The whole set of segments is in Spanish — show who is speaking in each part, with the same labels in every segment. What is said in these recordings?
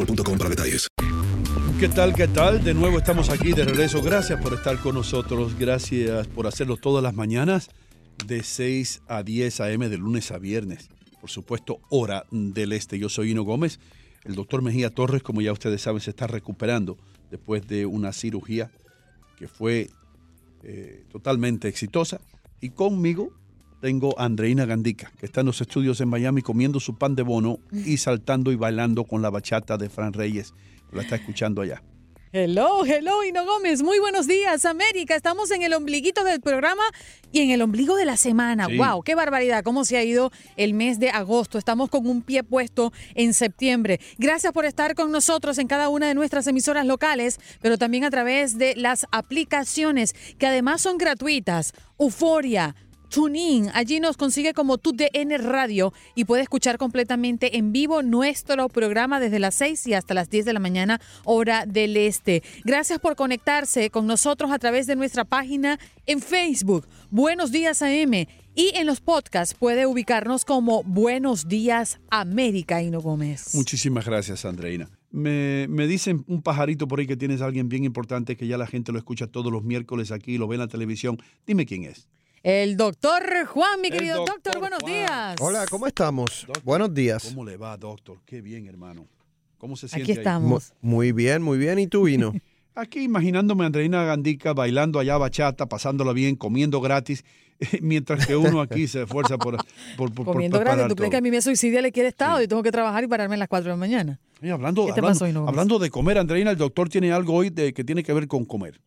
Speaker 1: boostmobile.com para detalles.
Speaker 2: ¿Qué tal? ¿Qué tal? De nuevo estamos aquí de regreso. Gracias por estar con nosotros. Gracias por hacerlo todas las mañanas de 6 a 10 a.m. de lunes a viernes. Por supuesto, hora del este. Yo soy Hino Gómez. El doctor Mejía Torres, como ya ustedes saben, se está recuperando después de una cirugía que fue eh, totalmente exitosa. Y conmigo tengo a Andreina Gandica, que está en los estudios en Miami comiendo su pan de bono y saltando y bailando con la bachata de Fran Reyes. La está escuchando allá.
Speaker 3: Hello, hello, Hino Gómez. Muy buenos días, América. Estamos en el ombliguito del programa y en el ombligo de la semana.
Speaker 4: Sí.
Speaker 3: ¡Wow! ¡Qué barbaridad! ¿Cómo se ha ido el mes de agosto? Estamos con un pie puesto en septiembre. Gracias por estar con nosotros en cada una de nuestras emisoras locales, pero también a través de las aplicaciones que además son gratuitas. Euforia. TuneIn, allí nos consigue como TUDN Radio y puede escuchar completamente en vivo nuestro programa desde las 6 y hasta las 10 de la mañana, hora del este. Gracias por conectarse con nosotros a través de nuestra página en Facebook, Buenos Días AM, y en los podcasts puede ubicarnos como Buenos Días América, Hino Gómez.
Speaker 2: Muchísimas gracias, Andreina. Me, me dicen un pajarito por ahí que tienes a alguien bien importante que ya la gente lo escucha todos los miércoles aquí, lo ve en la televisión. Dime quién es.
Speaker 3: El doctor Juan, mi querido doctor,
Speaker 2: doctor
Speaker 3: buenos
Speaker 2: Juan.
Speaker 3: días.
Speaker 5: Hola, ¿cómo estamos? Buenos días.
Speaker 2: ¿Cómo le va, doctor? Qué bien, hermano. ¿Cómo se
Speaker 3: Aquí
Speaker 2: siente ahí?
Speaker 3: estamos.
Speaker 5: Mu- Muy bien, muy bien. ¿Y tú, Vino?
Speaker 2: Aquí imaginándome a Andreina Gandica bailando allá bachata, pasándola bien, comiendo gratis, mientras que uno aquí se esfuerza por, por, por- por
Speaker 3: Comiendo gratis, ¿tú crees
Speaker 2: todo.
Speaker 3: que a mí me suicidia le quiere estado y tengo que trabajar y pararme a las 4 de la mañana?
Speaker 2: Y hablando,
Speaker 3: ¿Qué te
Speaker 2: hablando, hablando de comer, Andreina, el doctor tiene algo hoy de, que tiene que ver con comer.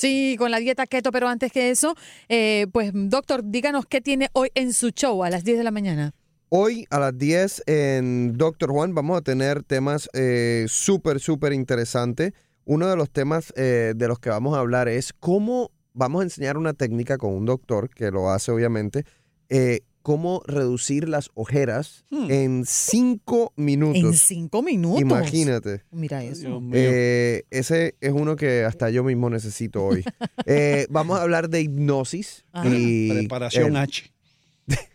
Speaker 3: Sí, con la dieta keto, pero antes que eso, eh, pues doctor, díganos qué tiene hoy en su show a las 10 de la mañana.
Speaker 5: Hoy a las 10 en Doctor Juan vamos a tener temas eh, súper, súper interesantes. Uno de los temas eh, de los que vamos a hablar es cómo vamos a enseñar una técnica con un doctor que lo hace obviamente, eh, cómo reducir las ojeras en cinco minutos.
Speaker 3: Hmm. En cinco minutos.
Speaker 5: Imagínate.
Speaker 3: Mira eso.
Speaker 5: Eh, ese es uno que hasta yo mismo necesito hoy. Eh, vamos a hablar de hipnosis.
Speaker 2: Ajá.
Speaker 5: y,
Speaker 2: Preparación
Speaker 5: eh,
Speaker 2: H.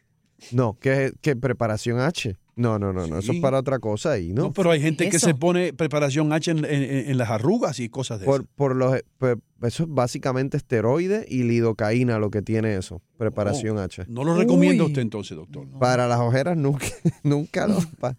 Speaker 5: No, ¿qué, qué preparación H? No, no, no, no, eso es para otra cosa ahí, ¿no?
Speaker 2: No, pero hay gente que se pone preparación H en, en- en las arrugas y cosas de
Speaker 5: por,
Speaker 2: esas.
Speaker 5: por los, eso es básicamente esteroide y lidocaína lo que tiene eso, preparación H.
Speaker 2: No lo recomienda usted entonces, doctor.
Speaker 5: Para las ojeras nunca, nunca lo- pa-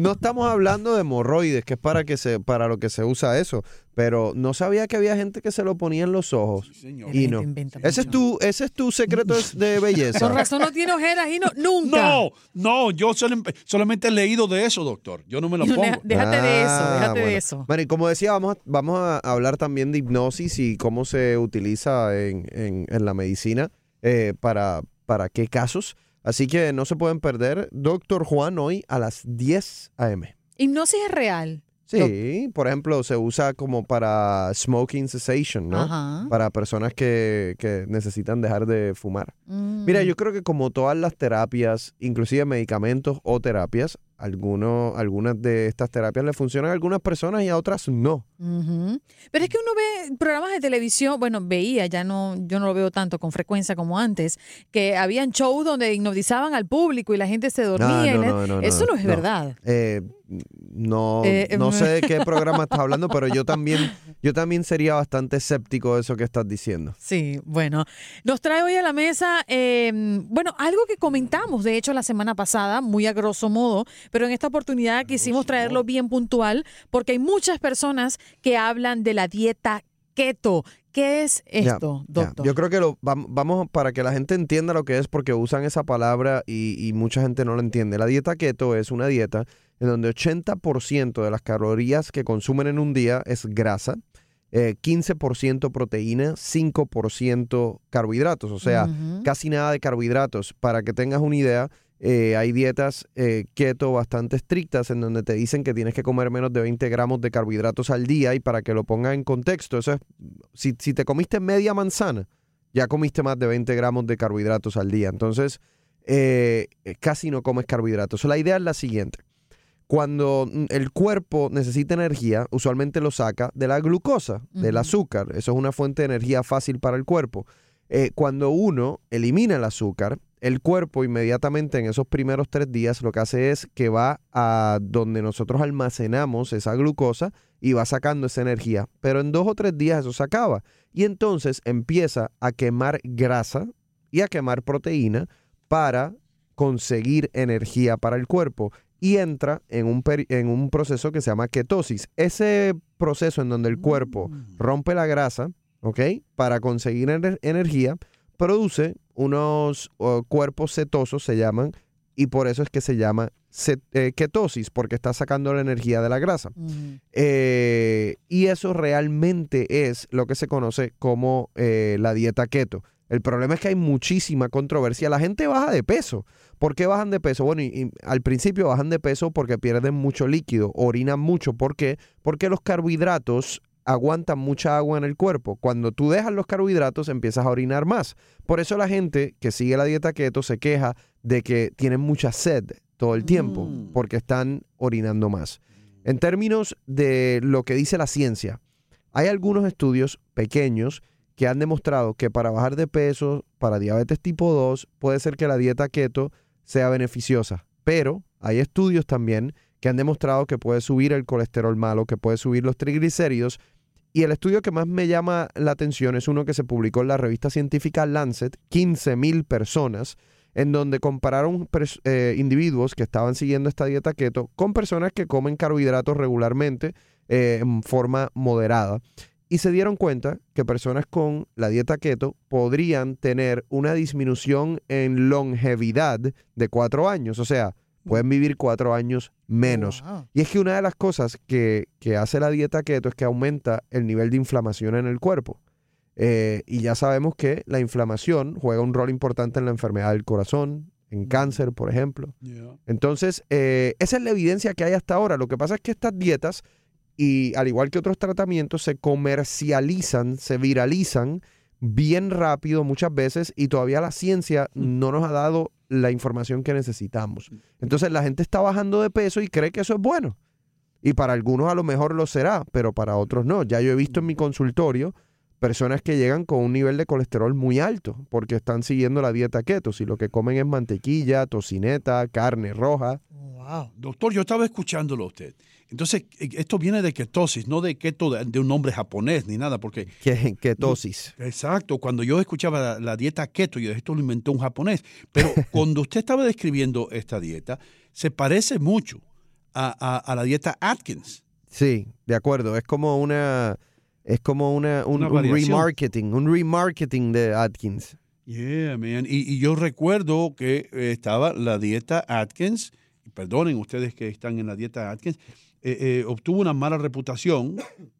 Speaker 5: No estamos hablando de hemorroides, que es para que se, para lo que se usa eso. Pero no sabía que había gente que se lo ponía en los ojos. Y no. Ese es tu, ese es tu secreto de belleza.
Speaker 3: Con razón no tiene ojeras y no, nunca.
Speaker 2: No, no, yo solam- solamente he leído de eso, doctor. Yo no me lo pongo.
Speaker 3: déjate de eso,
Speaker 5: Ah,
Speaker 3: déjate de eso.
Speaker 5: Bueno, y como decía, vamos a, vamos a hablar también de hipnosis y cómo se utiliza en, en- en la medicina, eh, para, para qué casos. Así que no se pueden perder. Doctor Juan hoy a las 10 a.m.
Speaker 3: Hipnosis es real.
Speaker 5: Sí, por ejemplo, se usa como para smoking cessation, ¿no?
Speaker 3: Ajá.
Speaker 5: Para personas que, que necesitan dejar de fumar.
Speaker 3: Mm.
Speaker 5: Mira, yo creo que como todas las terapias, inclusive medicamentos o terapias, algunos, algunas de estas terapias le funcionan a algunas personas y a otras no.
Speaker 3: Pero es que uno ve programas de televisión, bueno, veía, ya no, yo no lo veo tanto con frecuencia como antes, que habían shows donde hipnotizaban al público y la gente se dormía.
Speaker 5: Ah,
Speaker 3: y
Speaker 5: no,
Speaker 3: la-
Speaker 5: no, no,
Speaker 3: Eso no,
Speaker 5: no,
Speaker 3: es
Speaker 5: no.
Speaker 3: verdad.
Speaker 5: Eh, no,
Speaker 3: Eh,
Speaker 5: no
Speaker 3: em,
Speaker 5: sé de qué programa estás hablando, pero yo también, yo también sería bastante escéptico de eso que estás diciendo.
Speaker 3: Sí, bueno. Nos trae hoy a la mesa, eh, bueno, algo que comentamos, de hecho, la semana pasada, muy a grosso modo, pero en esta oportunidad quisimos traerlo bien puntual, porque hay muchas personas que hablan de la dieta keto. ¿Qué es esto, doctor?
Speaker 5: Yo creo que lo, vam- vamos para que la gente entienda lo que es porque usan esa palabra y, y mucha gente no la entiende. La dieta keto es una dieta en donde 80% de las calorías que consumen en un día es grasa, eh, 15% proteína, 5% carbohidratos, o sea, casi nada de carbohidratos. Para que tengas una idea, eh, hay dietas eh, keto bastante estrictas en donde te dicen que tienes que comer menos de 20 gramos de carbohidratos al día y para que lo ponga en contexto, eso es, si, si te comiste media manzana, ya comiste más de 20 gramos de carbohidratos al día. Entonces, eh, casi no comes carbohidratos. La idea es la siguiente. Cuando mm, el cuerpo necesita energía, usualmente lo saca de la glucosa, del azúcar. Eso es una fuente de energía fácil para el cuerpo. Eh, cuando uno elimina el azúcar, el cuerpo inmediatamente en esos primeros tres días lo que hace es que va a donde nosotros almacenamos esa glucosa y va sacando esa energía. Pero en dos o tres días eso se acaba. Y entonces empieza a quemar grasa y a quemar proteína para conseguir energía para el cuerpo y entra en un, en un proceso que se llama ketosis. Ese proceso en donde el cuerpo rompe la grasa, ¿ok? Para conseguir ener- energía, produce unos uh, cuerpos cetosos, se llaman, y por eso es que se llama eh, ketosis, porque está sacando la energía de la grasa. Eh, y eso realmente es lo que se conoce como eh, la dieta keto. El problema es que hay muchísima controversia. La gente baja de peso. ¿Por qué bajan de peso? Bueno, y, y al principio bajan de peso porque pierden mucho líquido, orinan mucho. ¿Por qué? Porque los carbohidratos aguantan mucha agua en el cuerpo. Cuando tú dejas los carbohidratos empiezas a orinar más. Por eso la gente que sigue la dieta keto se queja de que tienen mucha sed todo el tiempo porque están orinando más. En términos de lo que dice la ciencia, hay algunos estudios pequeños que han demostrado que para bajar de peso, para diabetes tipo 2, puede ser que la dieta keto sea beneficiosa. Pero hay estudios también que han demostrado que puede subir el colesterol malo, que puede subir los triglicéridos. Y el estudio que más me llama la atención es uno que se publicó en la revista científica Lancet, 15 mil personas, en donde compararon eh, individuos que estaban siguiendo esta dieta keto con personas que comen carbohidratos regularmente eh, en forma moderada. Y se dieron cuenta que personas con la dieta keto podrían tener una disminución en longevidad de cuatro años. O sea, pueden vivir cuatro años menos. Y es que una de las cosas que, que hace la dieta keto es que aumenta el nivel de inflamación en el cuerpo. Eh, y ya sabemos que la inflamación juega un rol importante en la enfermedad del corazón, en cáncer, por ejemplo. Entonces, eh, esa es la evidencia que hay hasta ahora. Lo que pasa es que estas dietas, y al igual que otros tratamientos, se comercializan, se viralizan bien rápido muchas veces y todavía la ciencia no nos ha dado la información que necesitamos. Entonces la gente está bajando de peso y cree que eso es bueno. Y para algunos a lo mejor lo será, pero para otros no. Ya yo he visto en mi consultorio personas que llegan con un nivel de colesterol muy alto porque están siguiendo la dieta keto. Si lo que comen es mantequilla, tocineta, carne roja.
Speaker 2: Wow. Doctor, yo estaba escuchándolo a usted. Entonces, eh, esto viene de ketosis, no de keto de, de un nombre japonés ni nada, porque...
Speaker 5: Que- Ketosis.
Speaker 2: Exacto, cuando yo escuchaba la, la dieta keto, yo esto lo inventó un japonés, pero cuando usted estaba describiendo esta dieta, se parece mucho a, a- a la dieta Atkins.
Speaker 5: Sí, de acuerdo. Es como una, es como una, un,
Speaker 2: Una
Speaker 5: un
Speaker 2: variación.
Speaker 5: remarketing, un remarketing de Atkins.
Speaker 2: Yeah, man. Y, y yo recuerdo que eh, estaba la dieta Atkins, perdonen ustedes que están en la dieta Atkins, eh, eh, obtuvo una mala reputación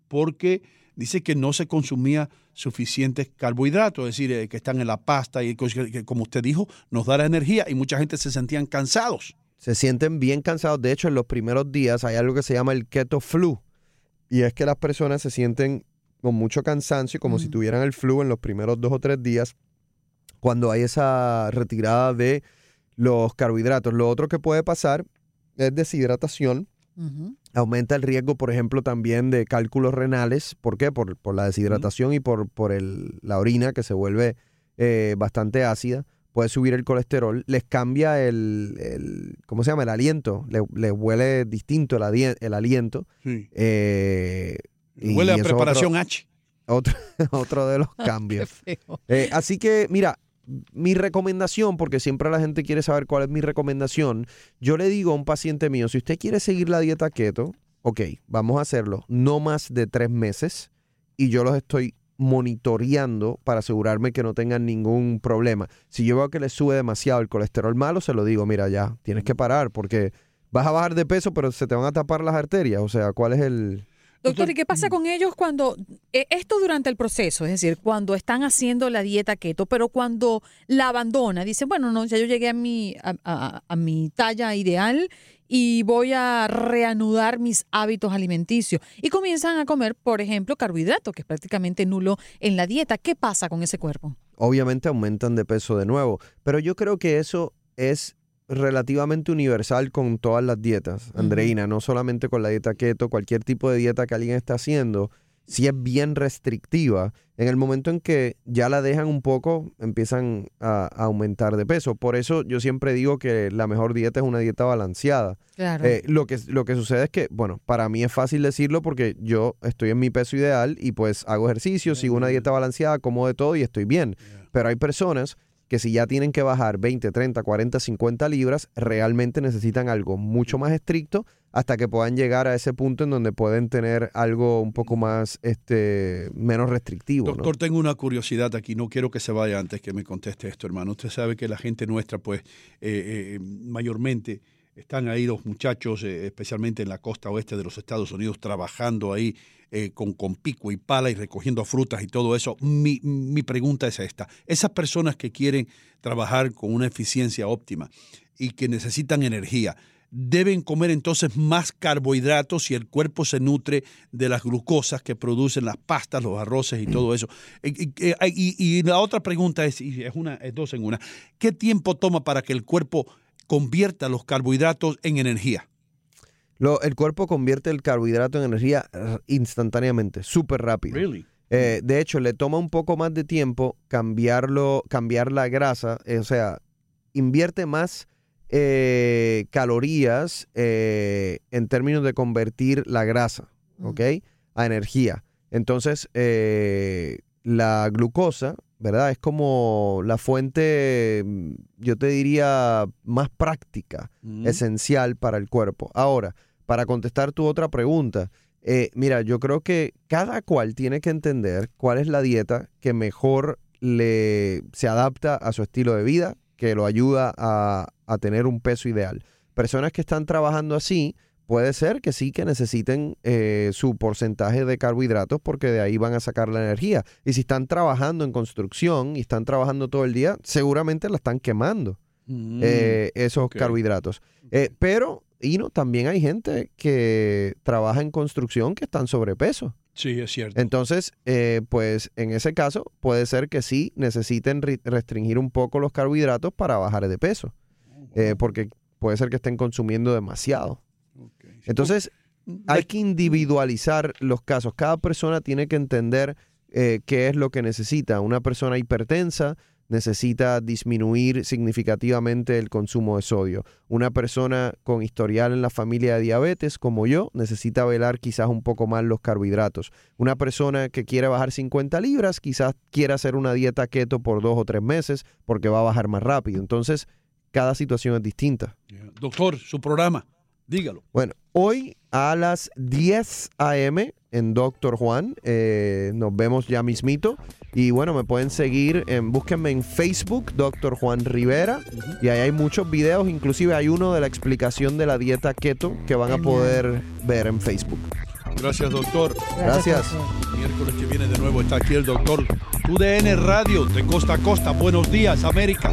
Speaker 2: porque dice que no se consumía suficientes carbohidratos, es decir, eh, que están en la pasta y que, que, como usted dijo, nos da la energía y mucha gente se sentían cansados.
Speaker 5: Se sienten bien cansados. De hecho, en los primeros días hay algo que se llama el keto flu. Y es que las personas se sienten con mucho cansancio, como si tuvieran el flu en los primeros dos o tres días, cuando hay esa retirada de los carbohidratos. Lo otro que puede pasar es deshidratación. Aumenta el riesgo, por ejemplo, también de cálculos renales. ¿Por qué? Por, por la deshidratación y por, por el- la orina que se vuelve eh, bastante ácida. Puede subir el colesterol. Les cambia el, el- ¿cómo se llama? El aliento. Le, le huele distinto el aliento.
Speaker 2: Sí.
Speaker 5: Eh, y
Speaker 2: Huele a preparación
Speaker 5: otro-
Speaker 2: H.
Speaker 5: Otro, otro de los cambios. Eh, así que, mira, mi recomendación, porque siempre la gente quiere saber cuál es mi recomendación, yo le digo a un paciente mío, si usted quiere seguir la dieta keto, ok, vamos a hacerlo, no más de tres meses, y yo los estoy monitoreando para asegurarme que no tengan ningún problema. Si yo veo que le sube demasiado el colesterol malo, se lo digo, mira, ya, tienes que parar, porque vas a bajar de peso, pero se te van a tapar las arterias. O sea, ¿cuál es el...?
Speaker 3: Doctor, ¿y qué pasa con ellos cuando, eh, esto durante el proceso, es decir, cuando están haciendo la dieta keto, pero cuando la abandona, dicen, bueno, no, ya yo llegué a mi, a, a- a mi talla ideal y voy a reanudar mis hábitos alimenticios y comienzan a comer, por ejemplo, carbohidratos, que es prácticamente nulo en la dieta. ¿Qué pasa con ese cuerpo?
Speaker 5: obviamente aumentan de peso de nuevo. Pero yo creo que eso es relativamente universal con todas las dietas, Andreina, no solamente con la dieta keto, cualquier tipo de dieta que alguien está haciendo, si es bien restrictiva, en el momento en que ya la dejan un poco, empiezan a, a aumentar de peso. Por eso yo siempre digo que la mejor dieta es una dieta balanceada.
Speaker 3: Claro.
Speaker 5: Eh, lo, que, lo que sucede es que, bueno, para mí es fácil decirlo porque yo estoy en mi peso ideal y pues hago ejercicio, sigo una dieta balanceada, como de todo y estoy bien. Pero hay personas que si ya tienen que bajar 20, 30, 40, 50 libras, realmente necesitan algo mucho más estricto hasta que puedan llegar a ese punto en donde pueden tener algo un poco más, este, menos restrictivo.
Speaker 2: Doctor, tengo una curiosidad aquí, no quiero que se vaya antes que me conteste esto, hermano. Usted sabe que la gente nuestra, pues, eh, eh, mayormente están ahí los muchachos, eh, especialmente en la costa oeste de los Estados Unidos, trabajando ahí eh, con, con pico y pala y recogiendo frutas y todo eso. Mi, mi pregunta es esta. Esas personas que quieren trabajar con una eficiencia óptima y que necesitan energía, deben comer entonces más carbohidratos y el cuerpo se nutre de las glucosas que producen las pastas, los arroces y todo eso. Y, y- y- y la otra pregunta es, y es una, es dos en una, ¿qué tiempo toma para que el cuerpo convierta los carbohidratos en energía?
Speaker 5: Lo- el cuerpo convierte el carbohidrato en energía eh, instantáneamente, súper rápido.
Speaker 2: Really?
Speaker 5: Eh, de hecho, le toma un poco más de tiempo cambiarlo, cambiar la grasa, eh, o sea, invierte más eh, calorías eh, en términos de convertir la grasa, ¿ok? A energía. Entonces, eh, la glucosa, ¿verdad? Es como la fuente, mm, yo te diría, más práctica,
Speaker 4: Mm.
Speaker 5: esencial para el cuerpo. Ahora, para contestar tu otra pregunta, eh, mira, yo creo que cada cual tiene que entender cuál es la dieta que mejor le se adapta a su estilo de vida, que lo ayuda a, a tener un peso ideal. Personas que están trabajando así, puede ser que sí que necesiten eh, su porcentaje de carbohidratos porque de ahí van a sacar la energía. Y si están trabajando en construcción y están trabajando todo el día, seguramente la están quemando
Speaker 2: Mm,
Speaker 5: eh, esos carbohidratos. Eh, pero, y no, también hay gente que trabaja en construcción que están sobrepeso.
Speaker 2: Sí, es cierto.
Speaker 5: Entonces, eh, pues en ese caso puede ser que sí necesiten ri- restringir un poco los carbohidratos para bajar de peso, eh, porque puede ser que estén consumiendo demasiado. Entonces, hay que individualizar los casos. Cada persona tiene que entender eh, qué es lo que necesita. Una persona hipertensa necesita disminuir significativamente el consumo de sodio. Una persona con historial en la familia de diabetes, como yo, necesita velar quizás un poco más los carbohidratos. Una persona que quiere bajar 50 libras, quizás quiera hacer una dieta keto por dos o tres meses porque va a bajar más rápido. Entonces, cada situación es distinta.
Speaker 2: Doctor, su programa, dígalo.
Speaker 5: Bueno, hoy a las 10 a.m. en Doctor Juan, eh, nos vemos ya mismito. Y bueno, me pueden seguir, en, búsquenme en Facebook, Doctor Juan Rivera. Y ahí hay muchos videos, inclusive hay uno de la explicación de la dieta keto que van a poder ver en Facebook.
Speaker 2: Gracias, doctor.
Speaker 5: Gracias.
Speaker 2: Miércoles que viene de nuevo está aquí el doctor. UDN Radio, de costa a costa. Buenos días, América.